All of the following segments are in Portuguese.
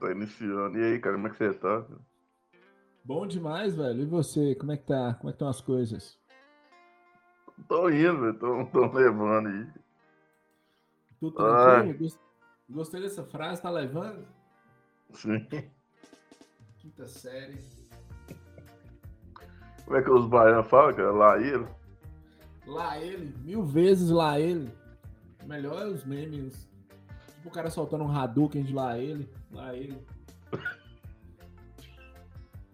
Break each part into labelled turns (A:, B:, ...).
A: Tá iniciando. E aí, cara, como é que você tá?
B: Bom demais, velho. E você, como é que tá? Como é que estão as coisas?
A: Tô indo, velho. Tô, tô levando aí.
B: Tudo tranquilo? Gostei dessa frase, tá levando?
A: Sim.
B: Quinta série.
A: Como é que os baianos falam, cara? Lá ele?
B: Lá ele, mil vezes lá ele. Melhor é os memes. O cara soltando um Hadouken de lá ele. Lá ele.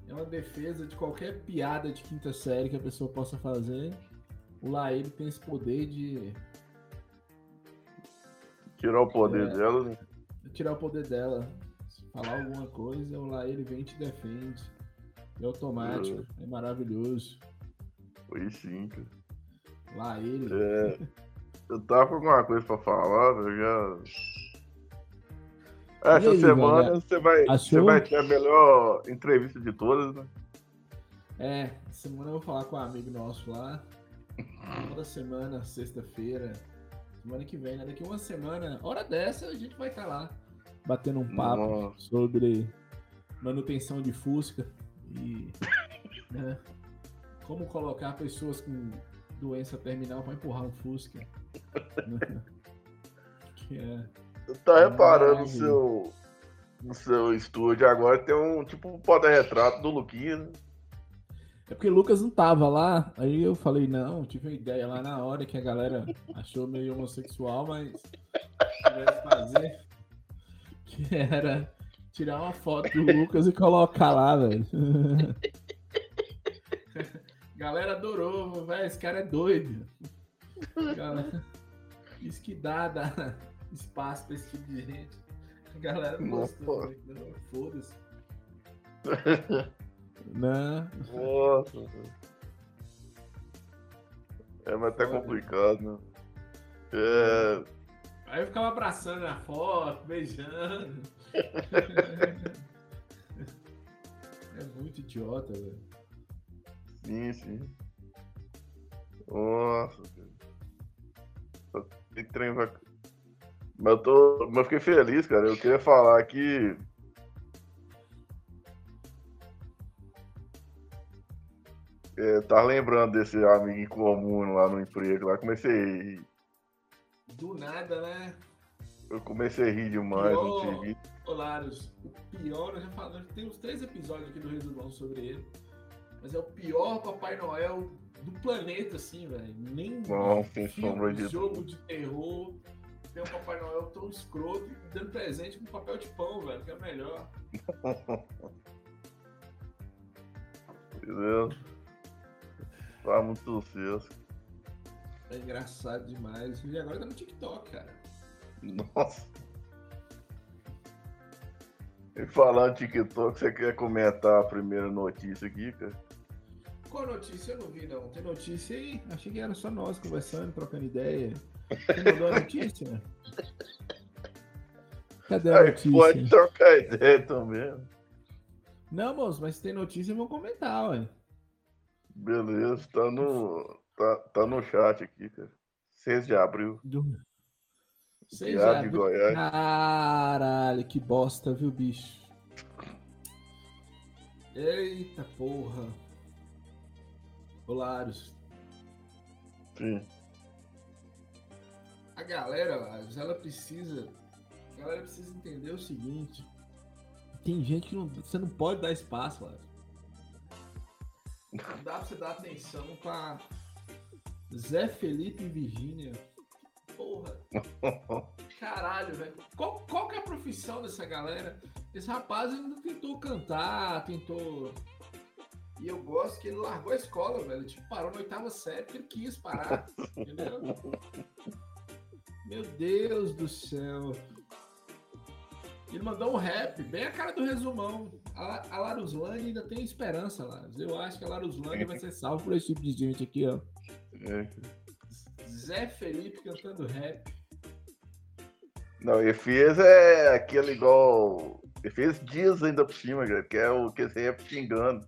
B: É uma defesa de qualquer piada de quinta série que a pessoa possa fazer. O lá ele tem esse poder de.
A: Tirar o poder é, dela, né?
B: Tirar o poder dela. Se falar alguma coisa, o lá ele vem e te defende. É automático. É, é maravilhoso.
A: Foi sim, cara.
B: Lá ele.
A: É, eu tava com alguma coisa pra falar, eu já. Essa aí, semana você vai, Achou? você vai ter a melhor entrevista de todas, né?
B: É, semana eu vou falar com um amigo nosso lá. Toda semana, sexta-feira. Semana que vem, né? Daqui uma semana, hora dessa, a gente vai estar tá lá batendo um papo Nossa. sobre manutenção de Fusca e né, como colocar pessoas com doença terminal para empurrar um Fusca.
A: que é, tá reparando no seu, no seu estúdio agora tem um tipo um porta-retrato do Luquinha, né?
B: É porque o Lucas não tava lá, aí eu falei, não, tive uma ideia lá na hora que a galera achou meio homossexual, mas tivesse fazer que era tirar uma foto do Lucas e colocar lá, velho. Galera adorou, velho. Esse cara é doido. Galera, isso que dá, dá espaço pra esse tipo de gente. A galera gostou. Né? Foda-se. Né?
A: Nossa. É, mas tá complicado, né? É.
B: Aí eu ficava abraçando a foto, beijando. é muito idiota, velho.
A: Sim, sim. Nossa, que trem vai. Mas eu, tô... Mas eu fiquei feliz, cara. Eu queria falar que. É, tá lembrando desse amigo em comum lá no emprego lá. Comecei a rir.
B: Do nada, né?
A: Eu comecei a rir demais
B: pior, no TV. Olaros, o pior, eu já falei, tem uns três episódios aqui do Resumão sobre ele. Mas é o pior Papai Noel do planeta, assim, velho. Nem
A: Não, tem sombra
B: de jogo de terror. Tem um Papai Noel tão escroto dando presente com papel de pão, velho, que é melhor.
A: Entendeu? Tá muito sucesso.
B: É engraçado demais. E agora tá no TikTok, cara.
A: Nossa. E falando TikTok, você quer comentar a primeira notícia aqui, cara?
B: Qual notícia? Eu não vi, não. Tem notícia aí? Achei que era só nós conversando, trocando ideia. Mandou a notícia? Cadê a notícia?
A: Pode trocar ideia também.
B: Não, moço, mas se tem notícia, eu vou comentar, ué.
A: Beleza, tá no, tá, tá no chat aqui, cara. 6 de abril. Do...
B: 6 de abril. Goiás. Caralho, que bosta, viu, bicho? Eita porra. Polares.
A: Sim.
B: A galera, ela precisa. A galera precisa entender o seguinte. Tem gente que não, você não pode dar espaço, Lázaro. Não dá pra você dar atenção pra Zé Felipe e Virgínia. Porra. Caralho, velho. Qual, qual que é a profissão dessa galera? Esse rapaz ainda tentou cantar, tentou e eu gosto que ele largou a escola, velho. Tipo, parou na oitava série porque ele quis parar. entendeu? Meu Deus do céu. Ele mandou um rap, bem a cara do resumão. A, a Laruslândia ainda tem esperança, Larus. Eu acho que a Laruslândia vai ser salvo por esse tipo de gente aqui, ó. É. Zé Felipe cantando rap.
A: Não, fez é aquele igual. Ele fez dias ainda por cima, que é o que você ia xingando.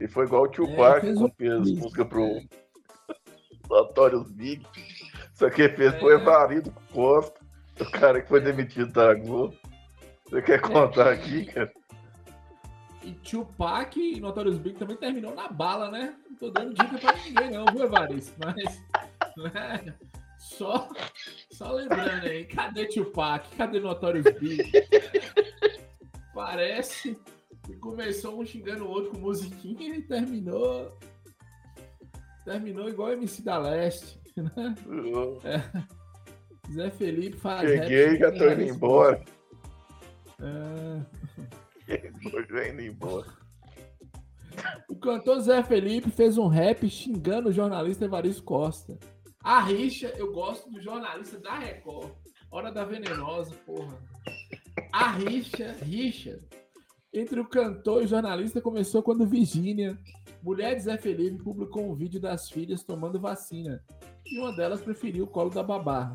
A: E foi igual o tio é, Park quando fez música pro. Notorious Big. Só que fez é. foi marido Costa, o cara que foi demitido da Globo. Você quer contar aqui, cara?
B: E Tupac e Notorious Big também terminou na bala, né? Não tô dando dica pra ninguém, não, viu, Evaristo? Mas. Né? Só, só lembrando aí, cadê Tupac? Cadê Notorious Big? Parece que começou um xingando o outro com musiquinha e terminou. Terminou igual MC da Leste. Né? É. Zé Felipe faz.
A: Cheguei e já tô indo embora. É... já indo embora.
B: O cantor Zé Felipe fez um rap xingando o jornalista Evaristo Costa. A rixa, eu gosto do jornalista da Record. Hora da Venenosa, porra. A rixa, rixa, entre o cantor e o jornalista começou quando Virgínia, mulher de Zé Felipe, publicou um vídeo das filhas tomando vacina. E uma delas preferiu o colo da babá.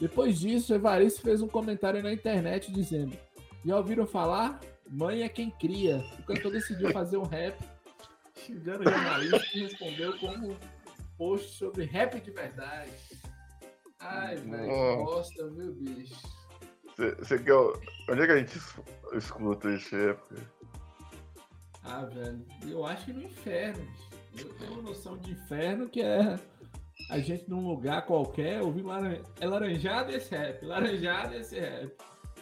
B: Depois disso, Evaristo fez um comentário na internet dizendo: Já ouviram falar? Mãe é quem cria. O cantor decidiu fazer um rap xingando o jornalista e respondeu como post sobre rap de verdade. Ai, velho, oh. bosta, viu, bicho?
A: Você quer. Onde é que a gente escuta esse rap?
B: Ah, velho, eu acho que no inferno. Eu tenho uma noção de inferno que é a gente num lugar qualquer ouvir laran... é laranjado esse rap, laranjado esse rap.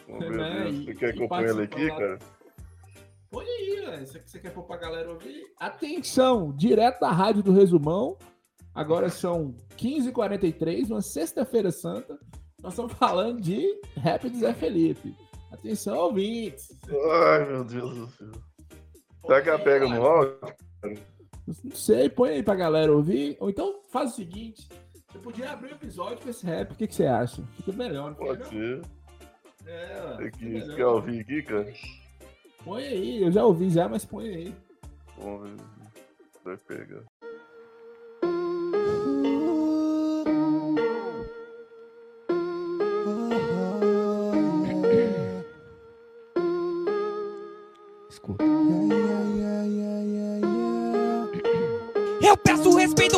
A: Oh, meu né? Deus. Você quer acompanhar ele aqui, lá... cara?
B: Põe aí, velho. Isso aqui você quer pôr pra galera ouvir? Atenção, direto da rádio do Resumão. Agora são 15h43, uma sexta-feira santa. Nós estamos falando de rap de Zé Felipe. Atenção, ouvintes.
A: Ai, meu Deus do céu. Será que ela pega no áudio?
B: Não sei, põe aí pra galera ouvir. Ou então faz o seguinte: você podia abrir o um episódio com esse rap, o que, que você acha? Fica melhor, não
A: Pode ser. É, Tem que, quer ouvir aqui, cara?
B: Põe aí, eu já ouvi já, mas põe aí.
A: Vamos ver. Vai pegar.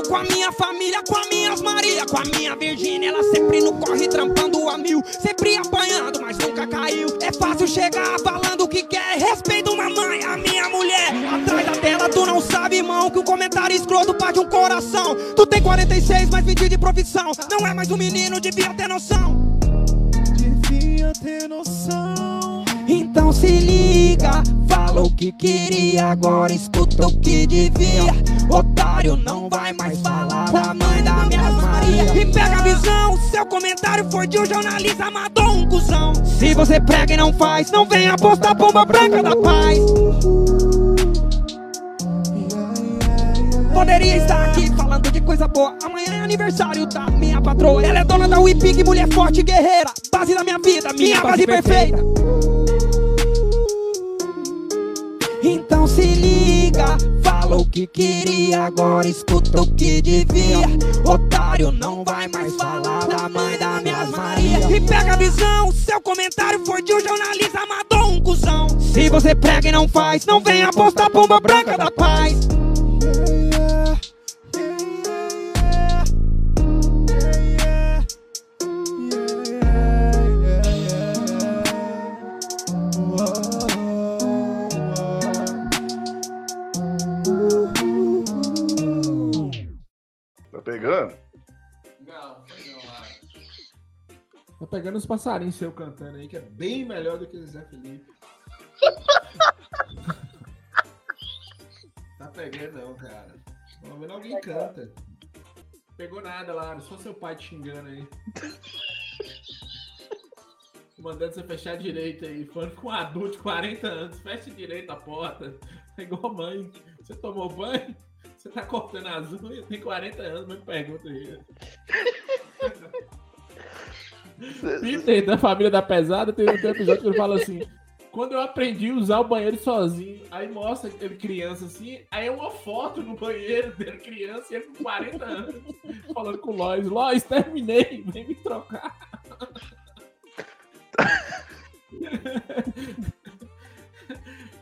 C: Com a minha família, com a minhas Maria, com a minha Virgínia. Ela sempre no corre, trampando a mil, sempre apanhando, mas nunca caiu. É fácil chegar falando o que quer. Respeito mamãe, a minha mulher. Atrás da tela, tu não sabe, irmão, que um comentário escroto parte um coração. Tu tem 46, mas 20 de profissão. Não é mais um menino, devia ter noção.
D: Devia ter noção.
C: Então se liga, fala o que queria, agora escuta o que devia. Otário não vai mais falar da mãe da minha Maria. E pega a visão, seu comentário foi de um jornalista, matou um cuzão. Se você prega e não faz, não venha postar bomba branca da paz. Poderia estar aqui falando de coisa boa. Amanhã é aniversário da minha patroa. Ela é dona da WePig, mulher forte, guerreira. Base da minha vida, minha base perfeita. Então se liga, que queria, agora escuta o que devia. Otário não vai mais falar da mãe da minha Maria. E pega a visão, seu comentário foi de um jornalista, matou um cuzão. Se você prega e não faz, não venha postar pomba branca da paz.
A: pegando?
B: Pegando os passarinhos seu cantando aí, que é bem melhor do que o Zé Felipe. tá pegando não, cara. Vamos ver alguém canta. Pegou nada, Lara. Só seu pai te xingando aí. Mandando você fechar direito aí. Falando com um adulto de 40 anos. Feche direito a porta. É igual mãe. Você tomou banho? Você tá cortando as unhas, tem 40 anos, mas pergunta aí. Peter, da família da pesada, tem um episódio que ele fala assim: quando eu aprendi a usar o banheiro sozinho, aí mostra ele criança assim, aí é uma foto no banheiro dele criança e ele com 40 anos, falando com o Lois: Lois, terminei, vem me trocar.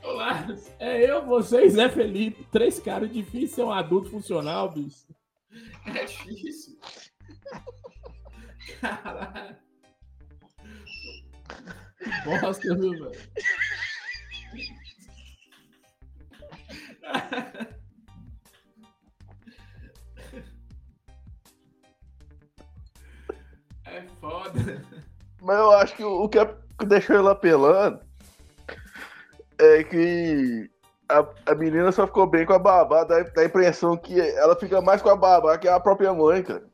B: Olá, é eu, você e Zé Felipe. Três caras difícil ser um adulto funcional, bicho. É difícil. Caralho. Bosta, viu, velho? É foda.
A: Mas eu acho que o que deixou ele apelando é que a, a menina só ficou bem com a babá, dá, dá a impressão que ela fica mais com a babá que a própria mãe, cara.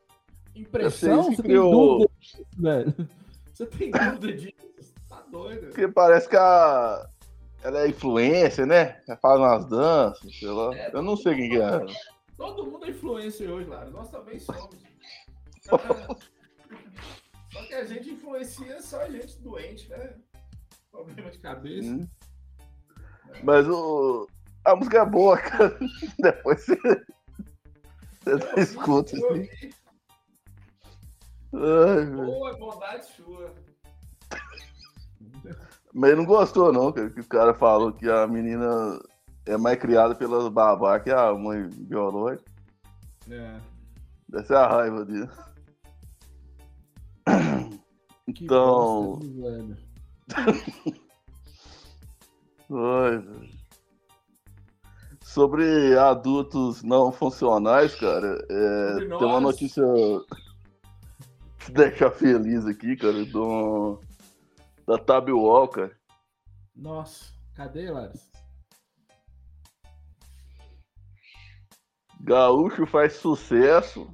B: Impressão? Você criou... tem dúvida disso, velho? Você tem dúvida disso? Doido.
A: Porque parece que a... ela é influência, né? Ela faz umas danças, sei lá. É, Eu não sei quem que é.
B: Todo mundo é influência hoje, Lara. Nós também somos. só que a gente influencia só a gente doente, né? Problema de cabeça. Hum.
A: Mas o... a música é boa, cara. Depois você, você escuta. Assim.
B: Ai, boa, bondade sua.
A: Mas ele não gostou, não, cara, que o cara falou que a menina é mais criada pelas babá que a mãe biológica. É. Deve ser a raiva dele. Que então. Ai, Sobre adultos não funcionais, cara, é, tem uma notícia que deixa feliz aqui, cara, do, da Tab Walker.
B: Nossa, cadê, Laris?
A: Gaúcho faz sucesso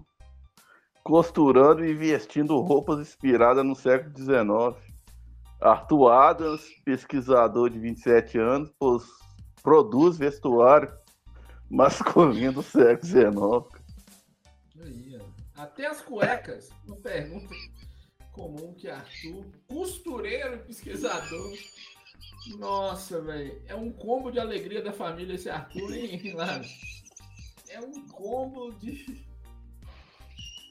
A: costurando e vestindo roupas inspiradas no século XIX. Arthur Adams, pesquisador de 27 anos, produz vestuário masculino do século XIX.
B: Até as cuecas, uma pergunta comum que Arthur, costureiro e pesquisador. Nossa, velho, é um combo de alegria da família esse Arthur, hein, Laro? É um combo de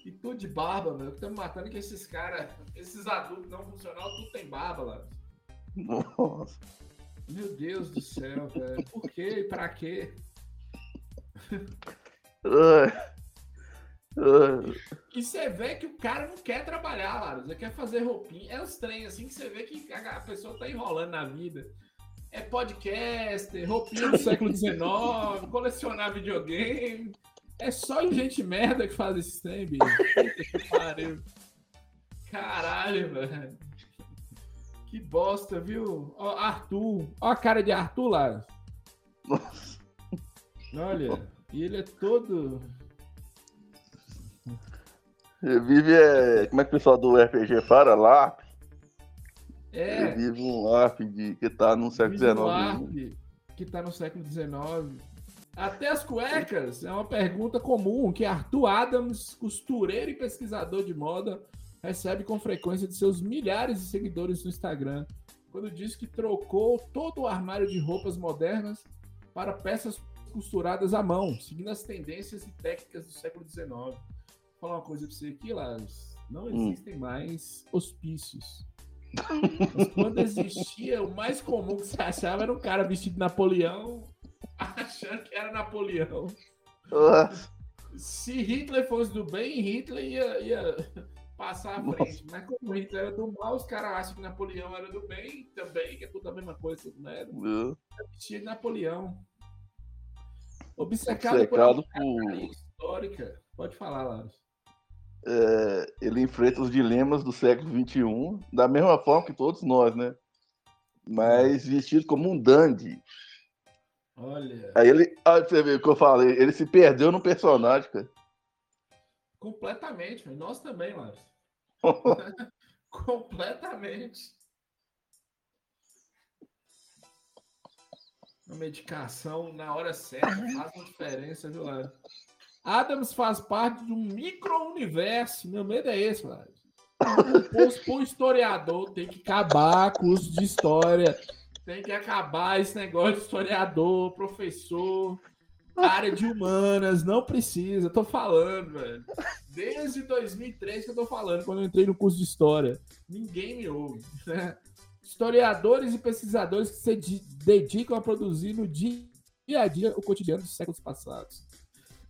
B: e tudo de barba, meu. Estamos matando que esses caras, esses adultos não funcional, tudo tem barba lá.
A: Nossa.
B: Meu Deus do céu, velho. Por quê? Pra quê? E você vê que o cara não quer trabalhar, Lara. Ele quer fazer roupinha. É os trem assim que você vê que a pessoa tá enrolando na vida. É podcast, roupinha do século XIX, colecionar videogame. É só gente merda que faz esse trem, bicho. Caralho, velho. Que bosta, viu? Ó, Arthur. Ó a cara de Arthur lá. Nossa. Olha, e ele é todo.
A: Ele vive, é... como é que o pessoal do RPG fala? LARP?
B: É.
A: Ele vive um LARP de... que tá no século XIX. Um
B: LARP que tá no século XIX. Até as cuecas é uma pergunta comum que Arthur Adams, costureiro e pesquisador de moda, recebe com frequência de seus milhares de seguidores no Instagram, quando diz que trocou todo o armário de roupas modernas para peças costuradas à mão, seguindo as tendências e técnicas do século XIX. Falar uma coisa para você aqui, Lars. Não hum. existem hum. mais hospícios. Mas quando existia, o mais comum que você achava era um cara vestido de Napoleão achando que era Napoleão. Nossa. Se Hitler fosse do bem, Hitler ia, ia passar à frente. Nossa. Mas como Hitler era do mal, os caras acham que Napoleão era do bem também, que é tudo a mesma coisa, né? Uhum. de Napoleão. Obcecado,
A: Obcecado por, por...
B: histórica. Pode falar, Laros.
A: É, ele enfrenta os dilemas do século XXI da mesma forma que todos nós, né? Mas vestido como um dandy.
B: Olha.
A: Aí ele. Olha você ver o que eu falei. Ele se perdeu no personagem, cara.
B: Completamente, nós também, Lars. Completamente. Uma medicação na hora certa faz uma diferença, viu, Lars? Adams faz parte de um micro-universo. Meu medo é esse, Lars. O historiador tem que acabar curso de história tem que acabar esse negócio de historiador, professor, área de humanas, não precisa. Tô falando, velho. Desde 2003 que eu tô falando, quando eu entrei no curso de história. Ninguém me ouve. Né? Historiadores e pesquisadores que se dedicam a produzir no dia a dia o cotidiano dos séculos passados.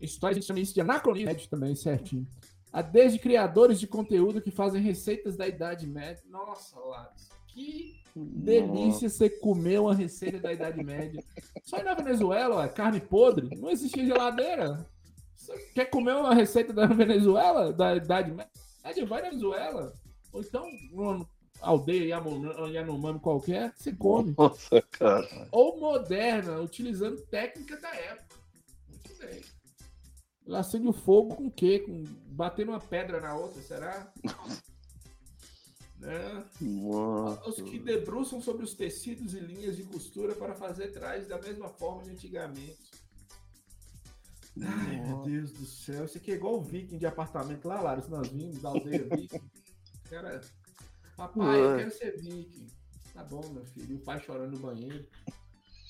B: História a gente chama isso de anacronismo também, certinho. Há desde criadores de conteúdo que fazem receitas da Idade Média. Nossa, Lattes Que delícia você comer uma receita da Idade Média. Só na Venezuela, ó, carne podre, não existia geladeira. Você quer comer uma receita da Venezuela, da Idade Média? Vai na Venezuela. Ou então, numa aldeia Yanomami qualquer, você come.
A: Nossa, cara.
B: Ou moderna, utilizando técnica da época. Ela acende o fogo com o quê? Com batendo uma pedra na outra, será? né? Os que debruçam sobre os tecidos e linhas de costura para fazer trajes da mesma forma de antigamente. Ai, meu Deus do céu. Isso aqui é igual o viking de apartamento lá, Lara. Se nós vimos da aldeia viking. Cara, papai, eu quero ser viking. Tá bom, meu filho. E o pai chorando no banheiro.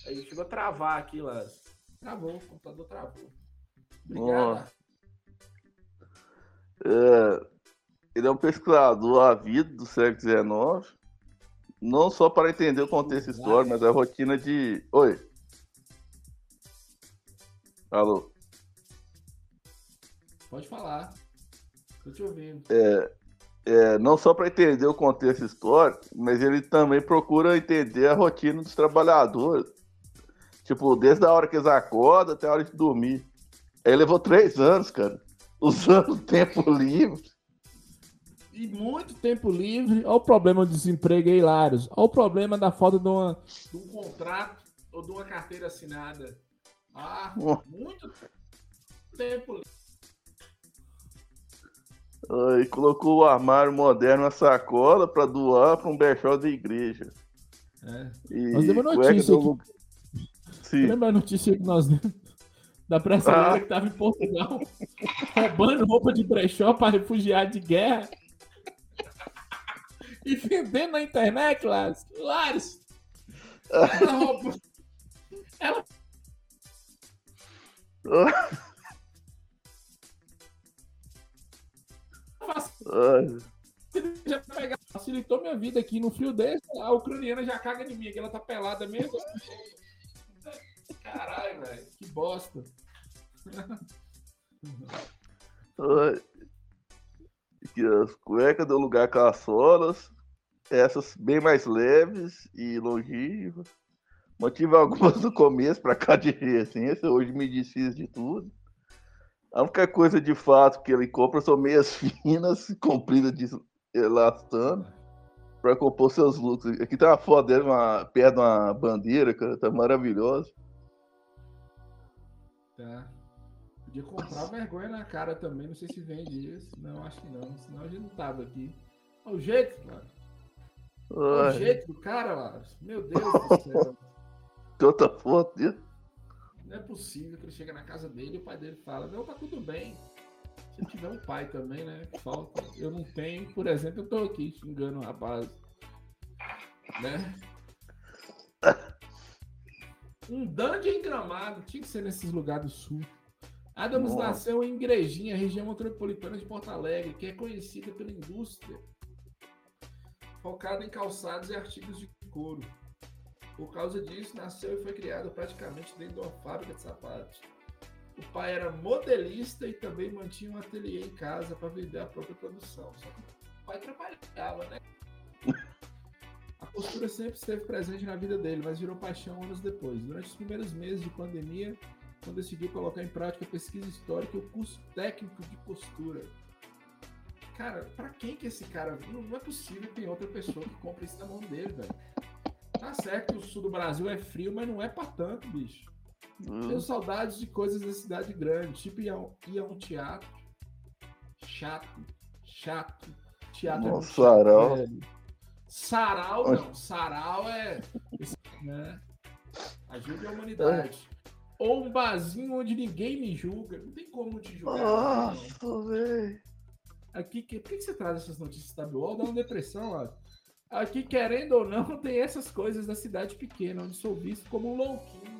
B: Aí chegou a travar aqui, Lara. Travou, o computador travou. Obrigado.
A: É, ele é um pesquisador ávido do século XIX, não só para entender o contexto histórico, mas a rotina de. Oi. Alô.
B: Pode falar. Estou te ouvindo.
A: É, é, não só para entender o contexto histórico, mas ele também procura entender a rotina dos trabalhadores. Tipo, desde a hora que eles acordam até a hora de dormir. Aí levou três anos, cara, usando tempo livre.
B: E muito tempo livre. Olha o problema do desemprego aí, Lários. Olha o problema da falta de, uma, de um contrato ou de uma carteira assinada. Ah, muito tempo livre.
A: Aí colocou o armário moderno na sacola para doar para um bechó da igreja.
B: É. E nós demos notícia do... Sim. Lembra a notícia que nós demos da brasileira ah. que estava em Portugal roubando roupa de brechó para refugiar de guerra e vendendo na internet, Lares. Lares! Ela roubou. Ela. já facilitou minha vida aqui no frio desse. A ucraniana já caga de mim, que ela tá pelada mesmo. Caralho, velho, que bosta.
A: Que as cuecas dão lugar com as solas, essas bem mais leves e longínquas. Mantive algumas no começo para cá de resistência, hoje me desfiz de tudo. A única coisa de fato que ele compra são meias finas, compridas de elastano, para compor seus looks. Aqui tá uma foto dele uma, perto de uma bandeira, cara, tá maravilhosa.
B: Tá. Podia comprar vergonha na cara também, não sei se vende isso. Não, acho que não, senão a gente não tava aqui. Olha o jeito, cara. Olha o jeito do cara, Lars. Meu Deus do céu.
A: Outra foto?
B: Não é possível que ele chega na casa dele e o pai dele fala, não, tá tudo bem. Se tiver um pai também, né? Falta. Eu não tenho, por exemplo, eu tô aqui xingando o rapaz. Né? Um dandy em gramado, tinha que ser nesses lugares do sul. Adams Nossa. nasceu em Igrejinha, região metropolitana de Porto Alegre, que é conhecida pela indústria focada em calçados e artigos de couro. Por causa disso, nasceu e foi criado praticamente dentro de uma fábrica de sapatos. O pai era modelista e também mantinha um ateliê em casa para vender a própria produção. Só que o pai trabalhava, né? A postura sempre esteve presente na vida dele, mas virou paixão anos depois. Durante os primeiros meses de pandemia, quando decidiu colocar em prática a pesquisa histórica e o curso técnico de postura. Cara, para quem que esse cara. Não, não é possível que tem outra pessoa que compre isso na mão dele, velho. Tá certo que o sul do Brasil é frio, mas não é pra tanto, bicho. Hum. Tenho saudades de coisas da cidade grande, tipo ir a, ir a um teatro. Chato, chato. Teatro
A: Nossa, é sarau.
B: Sarau não, sarau é. Né? Ajude a humanidade. Ou um barzinho onde ninguém me julga. Não tem como te julgar.
A: Nossa, velho.
B: Aqui, por que, que você traz essas notícias da Dá uma depressão, lá. Aqui, querendo ou não, tem essas coisas da cidade pequena, onde sou visto como um louquinho.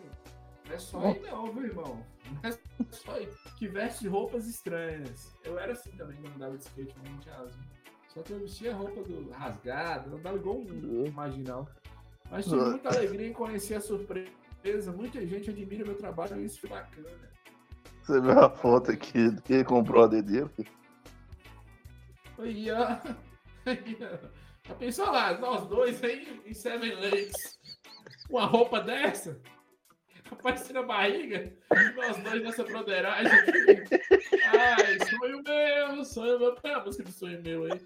B: Não é só aí não, viu, irmão? Não é só aí. Que veste roupas estranhas. Eu era assim também quando andava de skate no Monte Azul. Só que eu vestia roupa do rasgada, andava igual um marginal. Mas tive muita alegria em conhecer a surpresa. Muita gente admira meu trabalho e isso foi bacana.
A: Você viu a foto aqui que comprou a dele?
B: Aí, ó. Aí, ó. Já pensou lá, nós dois aí em Seven Lakes, uma roupa dessa? Aparecendo a barriga, nós dois nessa broderagem aqui. Ai, sonho meu, sonho meu. Põe a música do sonho meu aí.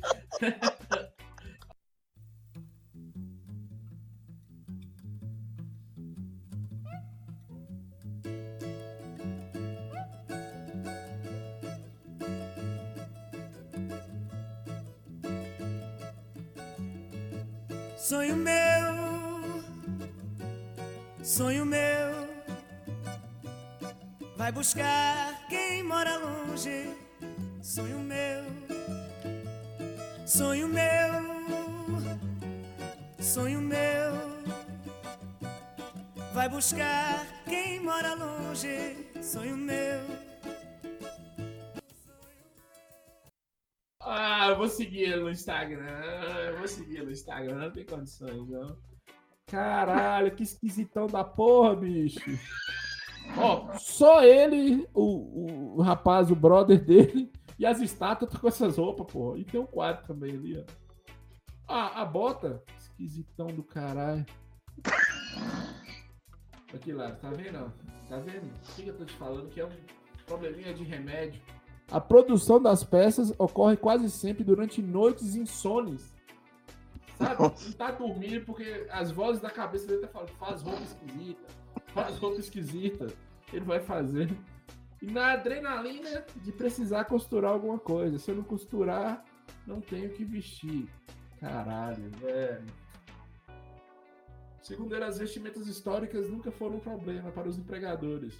E: Sonho meu, sonho meu, vai buscar quem mora longe. Sonho meu, sonho meu, sonho meu, vai buscar quem mora longe. Sonho meu.
B: Eu vou seguir ele no Instagram. Eu vou seguir ele no Instagram, não tem condições, não. Caralho, que esquisitão da porra, bicho. Ó, só ele, o, o, rapaz, o brother dele, e as estátuas com essas roupas, porra. E tem um quadro também ali, ó. Ah, a bota. Esquisitão do caralho. Aqui lá, tá vendo? Tá vendo? O que eu tô te falando? Que é um probleminha de remédio. A produção das peças ocorre quase sempre durante noites insones. Sabe? Não tá dormindo porque as vozes da cabeça dele tá falando, faz roupa esquisita, faz roupa esquisita. Ele vai fazer. E na adrenalina de precisar costurar alguma coisa. Se eu não costurar, não tenho que vestir. Caralho, velho. Segundo ele, as vestimentas históricas nunca foram um problema para os empregadores.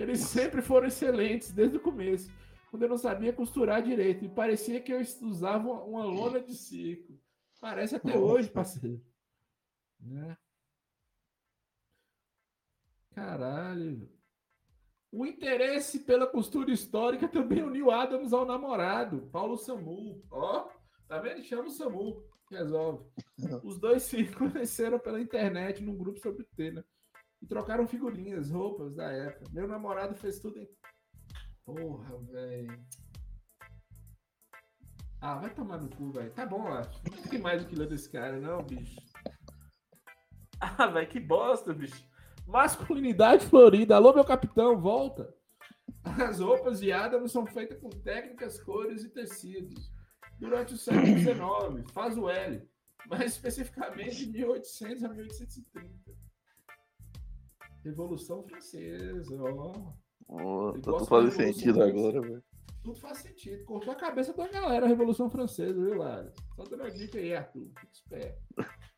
B: Eles sempre foram excelentes desde o começo, quando eu não sabia costurar direito. E parecia que eu usava uma lona de circo. Parece até hoje, parceiro. Né? Caralho. O interesse pela costura histórica também uniu Adams ao namorado, Paulo Samu. Ó, oh, tá vendo? Chama o Samu, resolve. Os dois se conheceram pela internet num grupo sobre tema e trocaram figurinhas, roupas da época. Meu namorado fez tudo em. Porra, velho. Ah, vai tomar no cu, velho. Tá bom, acho. Não tem mais o que ler desse cara, não, bicho. Ah, velho, que bosta, bicho. Masculinidade florida. Alô, meu capitão, volta. As roupas de Adams são feitas com técnicas, cores e tecidos. Durante o século XIX, faz o L, mais especificamente de 1800 a 1830. Revolução Francesa, ó.
A: Oh, tudo faz sentido agora, velho.
B: Tudo faz sentido. Cortou a cabeça da galera a Revolução Francesa, viu, Lara? Só dando uma dica aí, Arthur. Fica esperto.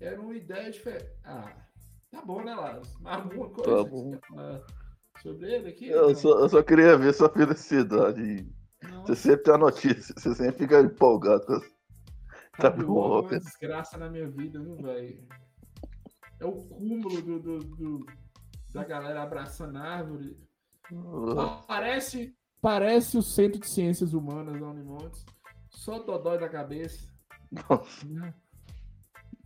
B: Era uma ideia diferente. Ah, tá bom, né, Lara? Alguma coisa tá bom. sobre ele aqui?
A: Eu só, eu só, queria ver sua felicidade. Você sempre tem a notícia, você sempre fica empolgado com as...
B: Tá bom, uma desgraça na minha vida, viu, velho? É o cúmulo do, do, do da galera abraçando a árvore. Parece, parece o Centro de Ciências Humanas da Unimontes. Só dodói da cabeça.
A: Nossa. Né?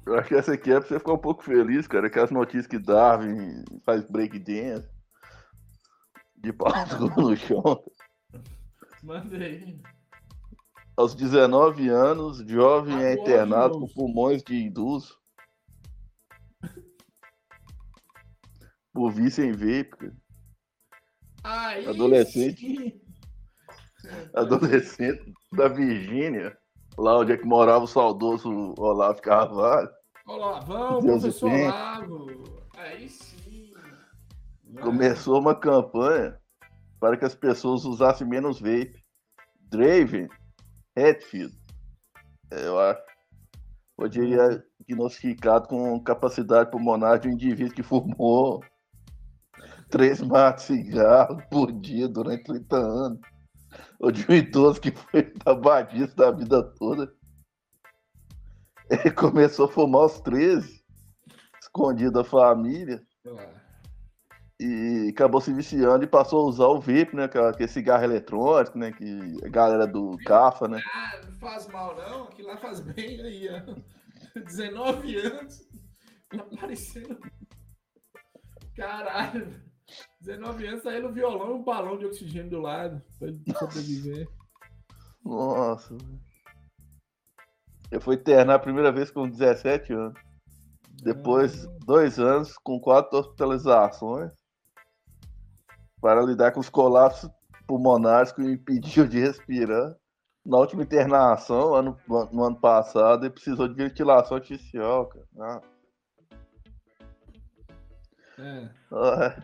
A: Eu acho que essa aqui é pra você ficar um pouco feliz, cara. Que as notícias que Darwin faz breakdance. De pau no chão.
B: Manda aí.
A: Aos 19 anos, jovem Agora, é internado com pulmões de idoso. Por vício em vape.
B: Aí
A: adolescente. Sim. Adolescente da Virgínia, lá onde é que morava o saudoso Olavo Carvalho.
B: Olavão, professor Olavo. Aí sim.
A: Começou uma campanha para que as pessoas usassem menos vape. Draven Redfield, eu acho, foi diagnosticado com capacidade pulmonar de um indivíduo que fumou três matos de cigarro por dia durante 30 anos. Ou de um idoso que foi tabagista da vida toda. Ele começou a fumar aos 13, escondido da família. E acabou se viciando e passou a usar o vape, né? Aquele cigarro eletrônico, né? Que a galera do CAFA, né?
B: Ah, não faz mal não, aquilo lá faz bem aí, ó. 19 anos, aparecendo. Caralho. 19 anos, aí no violão e um balão de oxigênio do lado, pra ele sobreviver.
A: Nossa. Eu fui internar a primeira vez com 17 anos. Depois, dois anos, com quatro hospitalizações. Para lidar com os colapsos pulmonares que me impediam de respirar. Na última internação, ano, no ano passado, ele precisou de ventilação artificial, cara. Ah.
B: É.
A: Ah,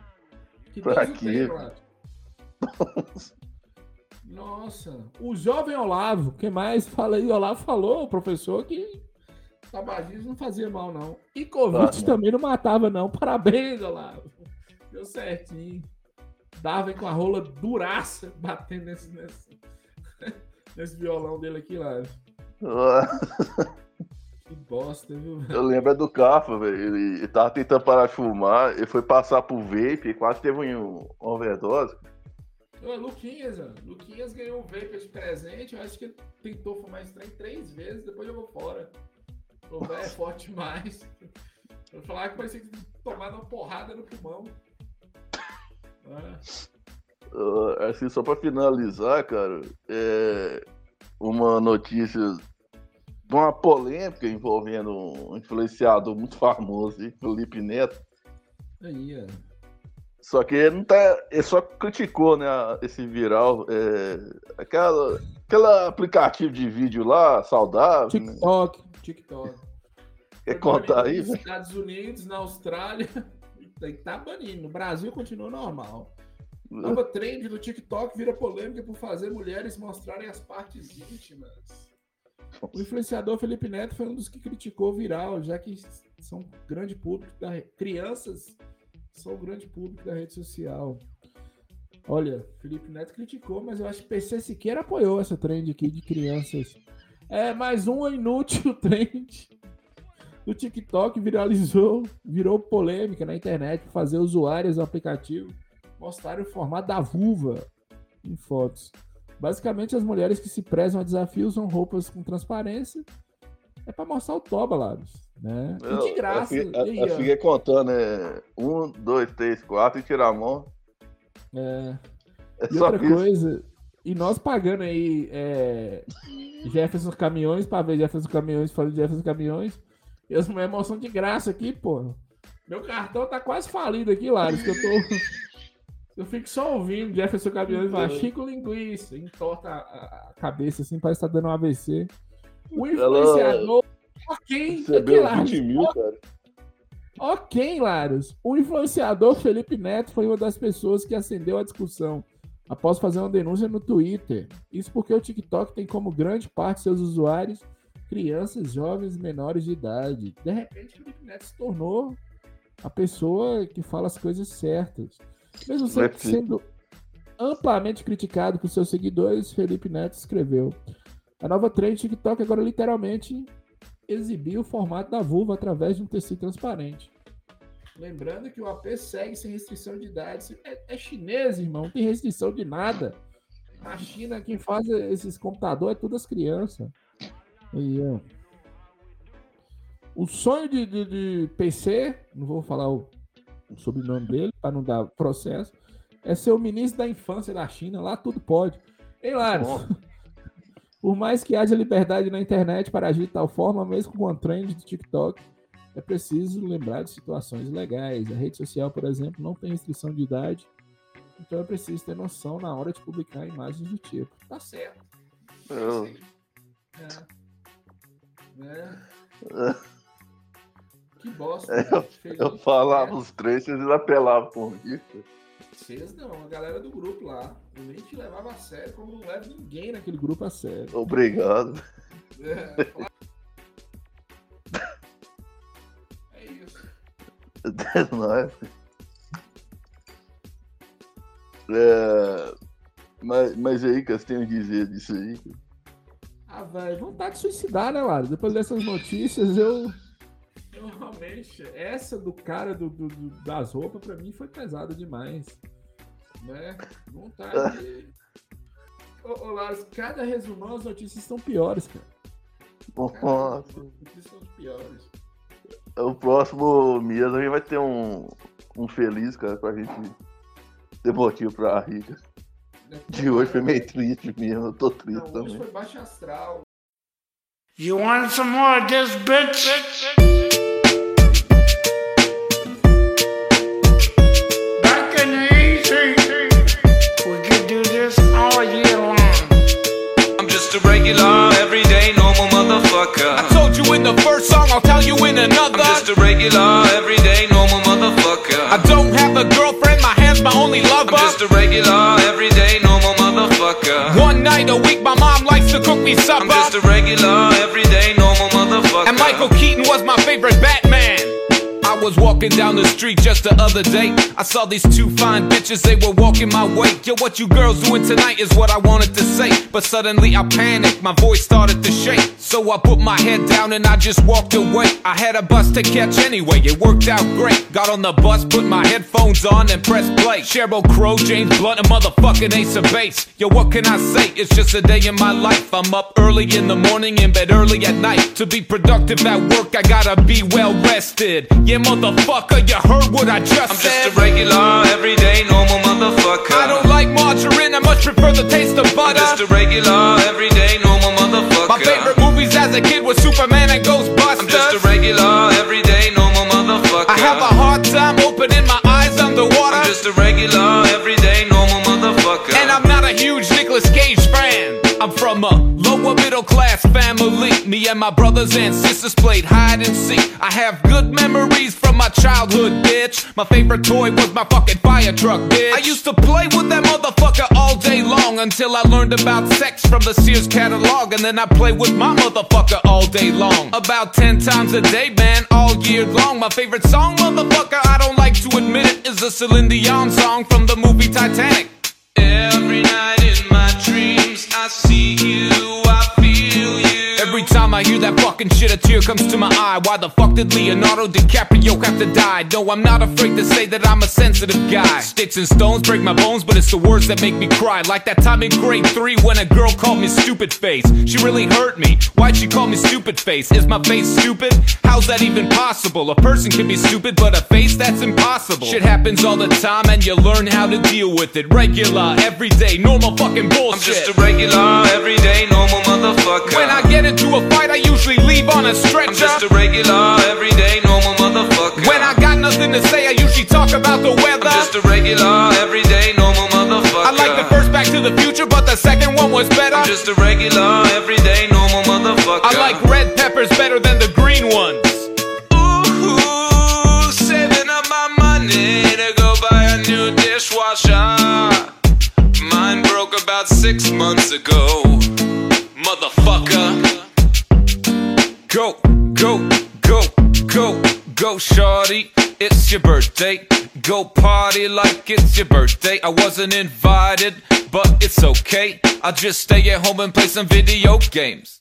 B: Que
A: Pra quê?
B: Olavo. Nossa, o jovem Olavo, que mais? Fala aí, Olavo falou, o professor, que tabagismo não fazia mal, não. E Covid
A: Ah,
B: também não matava, não. Parabéns, Olavo. Deu certinho. Dava com a rola duraça, batendo nesse, nesse, nesse violão dele aqui, lá. Que bosta, viu?
A: Eu lembro do Cafa, velho. Ele, ele tava tentando parar de fumar, ele foi passar pro vape quase teve um, uma overdose.
B: Ô, Luquinhas, ó. Luquinhas ganhou um vape de presente. Eu acho que ele tentou fumar esse trem três vezes, depois jogou fora. O velho é forte demais. Eu falava que parecia que tomado uma porrada no pulmão. Ah,
A: Ah, assim, só pra finalizar, cara, é uma notícia uma polêmica envolvendo um influenciador muito famoso, Felipe Neto.
B: aí, ó.
A: Só que ele não tá. Ele só criticou, né, esse viral. É, aquela, aquela aplicativo de vídeo lá, saudável. Né?
B: TikTok, TikTok.
A: Quer
B: Foi
A: contar
B: banido
A: aí,
B: Nos? Estados Unidos, na Austrália. Tá banindo. No Brasil continua normal. Nova trend do TikTok vira polêmica por fazer mulheres mostrarem as partes íntimas. O influenciador Felipe Neto foi um dos que criticou o viral, já que são grande público da crianças são o grande público da rede social. Olha, Felipe Neto criticou, mas eu acho que PC Siqueira apoiou essa trend aqui de crianças. É mais uma inútil trend do TikTok viralizou, virou polêmica na internet por fazer usuários do aplicativo mostrarem o formato da vulva em fotos. Basicamente, as mulheres que se prezam a desafio usam roupas com transparência. É pra mostrar o toba, Laros. Né? E de graça.
A: Eu,
B: e aí,
A: eu, fiquei contando, é. Um, dois, três, quatro e tirar a mão.
B: É,
A: É
B: E outra
A: isso.
B: coisa, e nós pagando aí é, Jefferson Caminhões pra ver Jefferson Caminhões falando de Jefferson Caminhões. E as mulheres mostrando de graça aqui, pô. Meu cartão tá quase falido aqui, Laros, que eu tô. Eu fico só ouvindo Jefferson Caminhões falar Chico Linguiça, entorta a, cabeça assim, parece que tá dando um AVC. O influenciador. Ok,
A: Recebeu
B: Laros.
A: 20 mil, cara.
B: Ok, Laros. O influenciador Felipe Neto foi uma das pessoas que acendeu a discussão após fazer uma denúncia no Twitter. Isso porque o TikTok tem como grande parte de seus usuários crianças, jovens, menores de idade. De repente, Felipe Neto se tornou a pessoa que fala as coisas certas. Mesmo sempre
A: Netflix.
B: sendo amplamente criticado por seus seguidores, Felipe Neto escreveu: A nova trend TikTok agora literalmente exibiu o formato da vulva através de um tecido transparente. Lembrando que o AP segue sem restrição de idade. É, é chinês, irmão, não tem restrição de nada. Na China, quem faz esses computadores é tudo as crianças. Ó. O sonho de, de- de PC, não vou falar o, o sobrenome dele para não dar processo, é ser o ministro da infância da China. Lá tudo pode. Ei, Laros, por mais que haja liberdade na internet para agir de tal forma, mesmo com a trend do TikTok, é preciso lembrar de situações legais. A rede social, por exemplo, não tem restrição de idade, então é preciso ter noção na hora de publicar imagens do tipo. Tá certo.
A: Eu-
B: É. É. Que bosta.
A: É.
B: Feliz.
A: Eu falava
B: É.
A: os três, vocês apelavam por cara.
B: Vocês não, a galera do grupo lá. Eu nem te levava a sério, como não levo ninguém naquele grupo a sério.
A: Obrigado.
B: É, é isso.
A: É. É, mas, mas aí, que você tem a dizer disso aí?
B: Ah, velho, vontade de suicidar, né, Lara? Depois dessas notícias, eu. Eu realmente. Essa do cara do, do- do- das roupas, pra mim, foi pesada demais. Né? Vontade. de- Ô, ô Lara, cada resumão as notícias estão piores, cara. Cada
A: Nossa.
B: resumão, as notícias estão piores.
A: O próximo mês a gente vai ter um, um feliz, cara, pra gente ter motivo pra rir. De hoje foi meio triste mesmo, eu tô triste
B: Não,
A: também.
B: hoje foi baixo astral.
F: You want some more of this, bitch?
G: A regular, everyday, normal motherfucker.
E: I told you in the first song, I'll tell you in another.
G: I'm just a regular, everyday, normal motherfucker.
E: I don't have a girlfriend, my hand's my only lover.
G: I'm just a regular, everyday, normal motherfucker.
E: One night a week, my mom likes to cook me supper.
G: I'm just a regular, everyday, normal motherfucker.
E: And Michael Keaton was my favorite was walking down the street just the other day. I saw these two fine bitches, they were walking my way. Yo, what you girls doing tonight is what I wanted to say. But suddenly I panicked, my voice started to shake. So I put my head down and I just walked away. I had a bus to catch anyway, it worked out great. Got on the bus, put my headphones on and pressed play. Cheryl Crow, James Blunt, a motherfucking ace of base. Yo, what can I say? It's just a day in my life. I'm up early in the morning, in bed early at night. To be productive at work, I gotta be well rested. Yeah, motherfucker, you heard what I just
G: I'm
E: said.
G: just a regular, everyday, normal motherfucker.
E: I don't like margarine, I much prefer the taste of butter.
G: I'm just a regular, everyday, normal motherfucker.
E: My favorite movies as a kid was Superman and Ghostbusters.
G: I'm just a regular, everyday, normal motherfucker.
E: I have a hard time opening my eyes underwater.
G: I'm just a regular, everyday, normal motherfucker.
E: And I'm not a huge Nicolas Cage fan. I'm from a lower middle class family. Me and my brothers and sisters played hide and seek. I have good memories from my childhood, bitch. My favorite toy was my fucking fire truck, bitch. I used to play with that motherfucker all day long until I learned about sex from the Sears catalog. And then I play with my motherfucker all day long. About 10 times a day, man, all year long. My favorite song, motherfucker, I don't like to admit it, is a Celine Dion song from the movie Titanic.
G: Every night in my dreams, I see you, I you.
E: Every time I hear that fucking shit, a tear comes to my eye. Why the fuck did Leonardo DiCaprio have to die? No, I'm not afraid to say that I'm a sensitive guy. Sticks and stones break my bones, but it's the words that make me cry. Like that time in grade three when a girl called me stupid face. She really hurt me. Why'd she call me stupid face? Is my face stupid? How's that even possible? A person can be stupid, but a face that's impossible. Shit happens all the time, and you learn how to deal with it. Regular, everyday, normal fucking bullshit.
G: I'm just a regular, everyday, normal motherfucker.
E: When I get into a fight, I usually leave on a stretcher.
G: I'm just a regular, everyday, normal motherfucker.
E: when I got nothing to say, I usually talk about the weather.
G: I'm just a regular, everyday, normal motherfucker.
E: I like the first Back to the Future, but the second one was better.
G: I'm just a regular, everyday, normal motherfucker.
E: I like red peppers better than the green ones.
G: Ooh, saving up my money to go buy a new dishwasher. Mine broke about six months ago. Motherfucker.
E: Go, go, go, go, go, shorty. It's your birthday. Go party like it's your birthday. I wasn't invited, but it's okay. I'll just stay at home and play some video games.